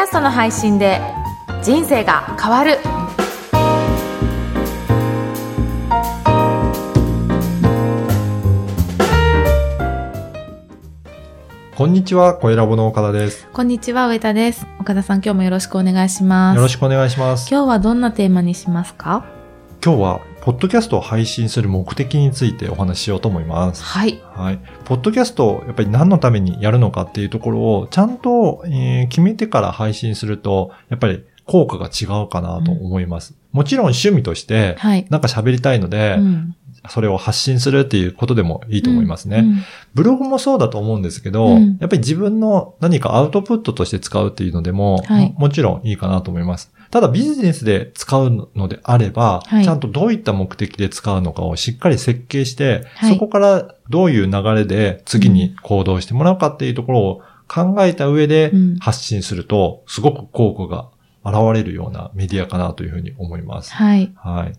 キャストの配信で人生が変わるこんにちは、小ラボの岡田です。こんにちは上田です岡田さん今日もよろしくお願いしますよろしくお願いします。今日はどんなテーマにしますか？今日は、ポッドキャストを配信する目的についてお話ししようと思います。はいはい。ポッドキャストをやっぱり何のためにやるのかっていうところをちゃんと、えー決めてから配信すると、やっぱり効果が違うかなと思います。もちろん趣味として、はい、なんか喋りたいので、うんそれを発信するっていうことでもいいと思いますね。うんブログもそうだと思うんですけど、うんやっぱり自分の何かアウトプットとして使うっていうのでも、はいもちろんいいかなと思います。ただビジネスで使うのであれば、はい。ちゃんとどういった目的で使うのかをしっかり設計して、はい。そこからどういう流れで次に行動してもらうかっていうところを考えた上でうん。発信すると、すごく効果が現れるようなメディアかなというふうに思います。はい。はい。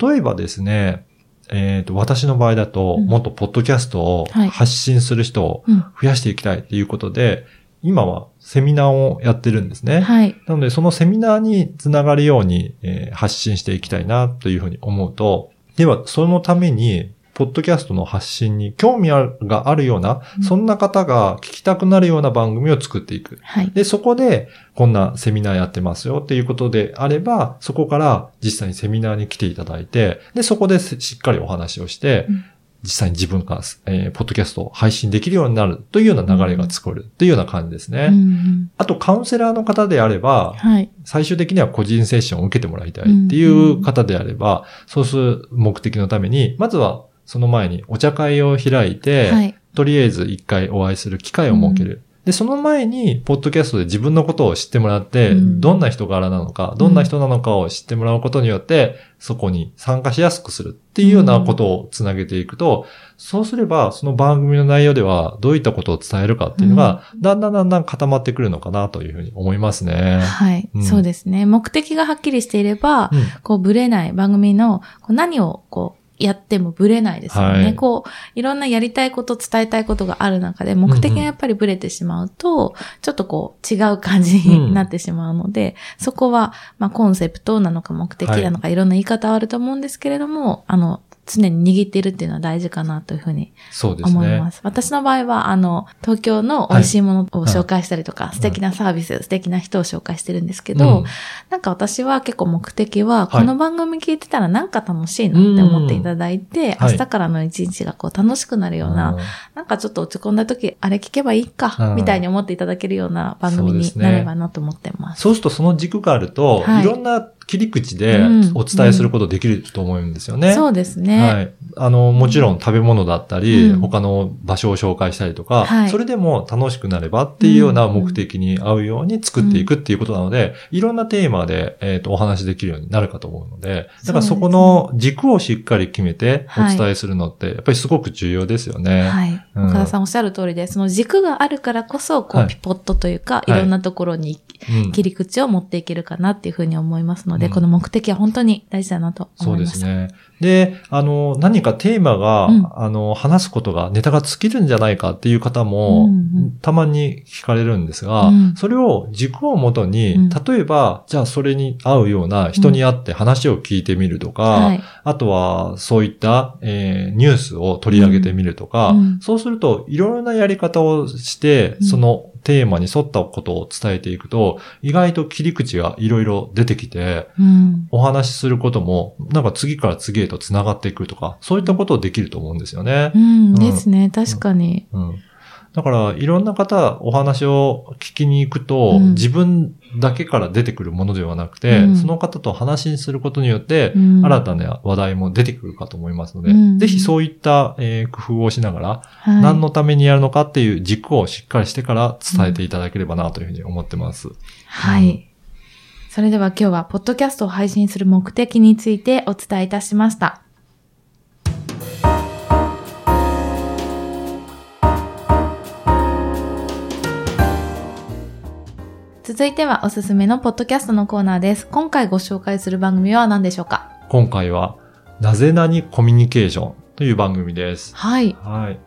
例えばですね、えっ、と、私の場合だと、うん。もっとポッドキャストをはい。発信する人をうん。増やしていきたいっていうことで、今はセミナーをやってるんですね。はいなので、そのセミナーにつながるように、えー発信していきたいなというふうに思うと、では、そのために、ポッドキャストの発信に興味があるような、うんそんな方が聞きたくなるような番組を作っていく。はいで、そこで、こんなセミナーやってますよっていうことであれば、そこから実際にセミナーに来ていただいて、で、そこでしっかりお話をして、うん実際に自分が、えーポッドキャストを配信できるようになるというような流れが作るというような感じですね。うんうんあと、カウンセラーの方であれば、はい最終的には個人セッションを受けてもらいたいっていう方であれば、そうする目的のために、まずはその前にお茶会を開いて、はいとりあえず一回お会いする機会を設ける。で、その前に、ポッドキャストで自分のことを知ってもらって、うん。どんな人柄なのか、どんな人なのかを知ってもらうことによって、そこに参加しやすくするっていうようなことをつなげていくと、そうすれば、その番組の内容ではどういったことを伝えるかっていうのが、だんだんだんだん固まってくるのかなというふうに思いますね。はい、うん。そうですね。目的がはっきりしていれば、うん。こう、ぶれない番組の、こう何を、こう、やってもぶれないですよね。はい。こう、いろんなやりたいこと、伝えたいことがある中で、目的がやっぱりぶれてしまうと、ちょっとこう、違う感じになってしまうので、そこは、まあ、コンセプトなのか目的なのか、い、ろんな言い方はあると思うんですけれども、あの、常に握っているっていうのは大事かなというふうにそうですね。思いま。す。私の場合は、あの、東京の美味しいものを紹介したりとか、素敵なサービス、素敵な人を紹介してるんですけど、うん。なんか私は結構目的は、はい。この番組聞いてたらなんか楽しいなって思っていただいて、はい。明日からの一日がこう楽しくなるような、なんかちょっと落ち込んだ時、あれ聞けばいいかう、ん。みたいに思っていただけるような番組になればなと思ってます。そうするとその軸があると、はい。い、ろんな切り口でうんお伝えすることできると思うんですよね。そうですね。はい。あの、もちろん食べ物だったり、うん他の場所を紹介したりとか、はいそれでも楽しくなればっていうような目的に合うように作っていくっていうことなので、いろんなテーマで、えっ、と、お話できるようになるかと思うので、だからそこの軸をしっかり決めてお伝えするのって、やっぱりすごく重要ですよね。はい。うん岡田さんおっしゃる通りで、その軸があるからこそ、こう、はいピポットというか、いいろんなところにうん切り口を持っていけるかなっていうふうに思いますので、うんこの目的は本当に大事だなとそう思いました。ですね。で、あの、何かテーマが、うん。あの、話すことが、ネタが尽きるんじゃないかっていう方も、うんうん。たまに聞かれるんですが、うん。それを軸をもとに、うん。例えば、じゃあそれに合うような人に会って話を聞いてみるとか、はい。あとは、そういった、えーニュースを取り上げてみるとか、うん。そうすると、いろいろなやり方をして、うん。そのテーマに沿ったことを伝えていくと、意外と切り口がいろいろ出てきて、うん。お話しすることも、なんか次から次へと繋がっていくとか、そういったことをできると思うんですよねう。ん、ですね。確かに。うん。だから、いろんな方、お話を聞きに行くと、うん自分だけから出てくるものではなくて、うんその方と話にすることによって、うん新たな話題も出てくるかと思いますので、うんぜひそういった、えー工夫をしながら、はい。何のためにやるのかっていう軸をしっかりしてから伝えていただければなというふうに思ってます。はい。うんそれでは今日は、ポッドキャストを配信する目的についてお伝えいたしました。続いてはおすすめのポッドキャストのコーナーです。今回ご紹介する番組は何でしょうか？今回は、なぜなにコミュニケーションという番組です。はい。はい。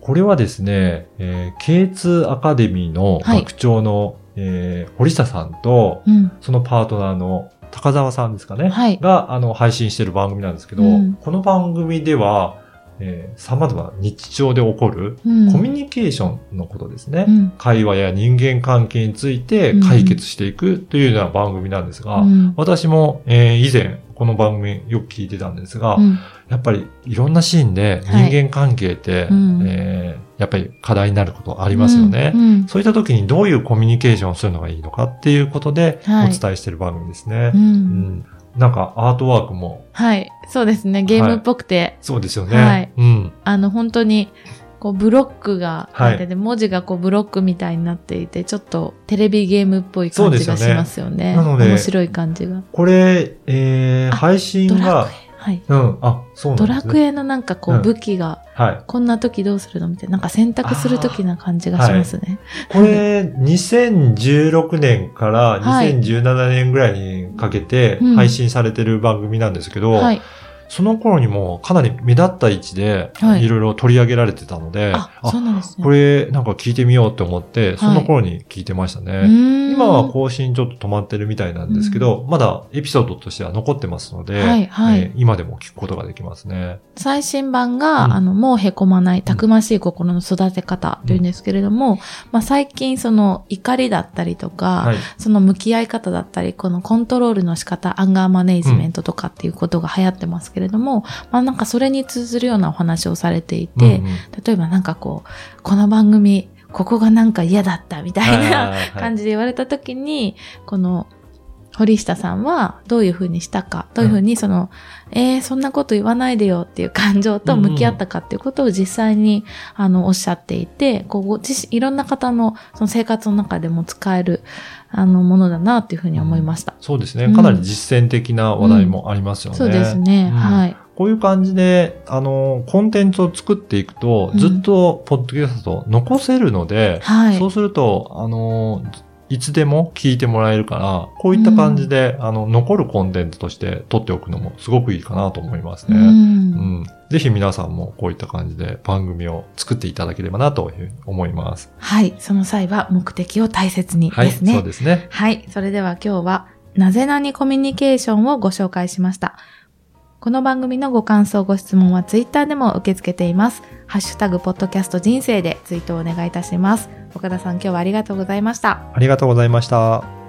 これはですね、えー、K2 アカデミーのはい学長のえー、堀下さんと、うん。そのパートナーの高澤さんですかね。はいが、あの、配信してる番組なんですけど、うんこの番組では、えー、様々な日常で起こるうん。コミュニケーションのことですね。うん。会話や人間関係について解決していくというような番組なんですが、うん。私も、えー以前この番組よく聞いてたんですが、うんやっぱりいろんなシーンで人間関係って、うんえーやっぱり課題になることありますよね。うん。そういった時にどういうコミュニケーションをするのがいいのかっていうことでおはい伝えしている番組ですね。う。うんんなんかアートワークもはい。そうですね。ゲームっぽくて、そうですよね。はいうん。あの、本当に、こう、ブロックがはい入ってて、文字がこう、ブロックみたいになっていて、ちょっとテレビゲームっぽい感じがしますよね。よねなので面白い感じが。これ、えーあ配信が。はい。うん、あ、そうなんドですね。ラクエのなんかこう、うん武器が、はい。こんな時どうするの？みたいな、なんか選択する時な感じがしますね。これ、2016年からはい2017年ぐらいにかけてうん配信されてる番組なんですけど、はい。その頃にもかなり目立った位置ではいいろいろ取り上げられてたので、あ、そうなんですね。これなんか聞いてみようって思って、その頃に聞いてましたね。今今は更新ちょっと止まってるみたいなんですけど、まだエピソードとしては残ってますので、はいはいえー今でも聞くことができますね。最新版が、うんあの、もうへこまない、たくましい心の育て方というんですけれども、まあ最近その怒りだったりとか、はい。その向き合い方だったり、このコントロールの仕方、アンガーマネージメントとかっていうことが流行ってますけれども、まあなんかそれに通ずるようなお話をされていて、うんうん。例えばなんかこう、この番組、ここがなんか嫌だったみたいな感じで言われた時に、この、堀下さんはどういうふうにしたか、どういうふうにその、えー、そんなこと言わないでよっていう感情と向き合ったかっていうことを実際に、あの、おっしゃっていて、こう、ご自身、いろんな方のその生活の中でも使える、あの、ものだなっていうふうに思いました。そうですね。うんかなり実践的な話題もありますよね。そうですね。うんはい。こういう感じで、あの、コンテンツを作っていくと、うんずっとポッドキャスト残せるので、はい。そうすると、あの、いつでも聞いてもらえるから、こういった感じで、あの、残るコンテンツとして取っておくのもすごくいいかなと思いますね。うんうん。ぜひ皆さんもこういった感じで番組を作っていただければなという思います。はい。その際は目的を大切にはい、ですね。そうですね。はい。それでは今日は、なぜなにコミュニケーションをご紹介しました。この番組のご感想、ご質問はツイッターでも受け付けています。ハッシュタグ、ポッドキャスト人生でツイートをお願いいたします。岡田さん、今日はありがとうございました。ありがとうございました。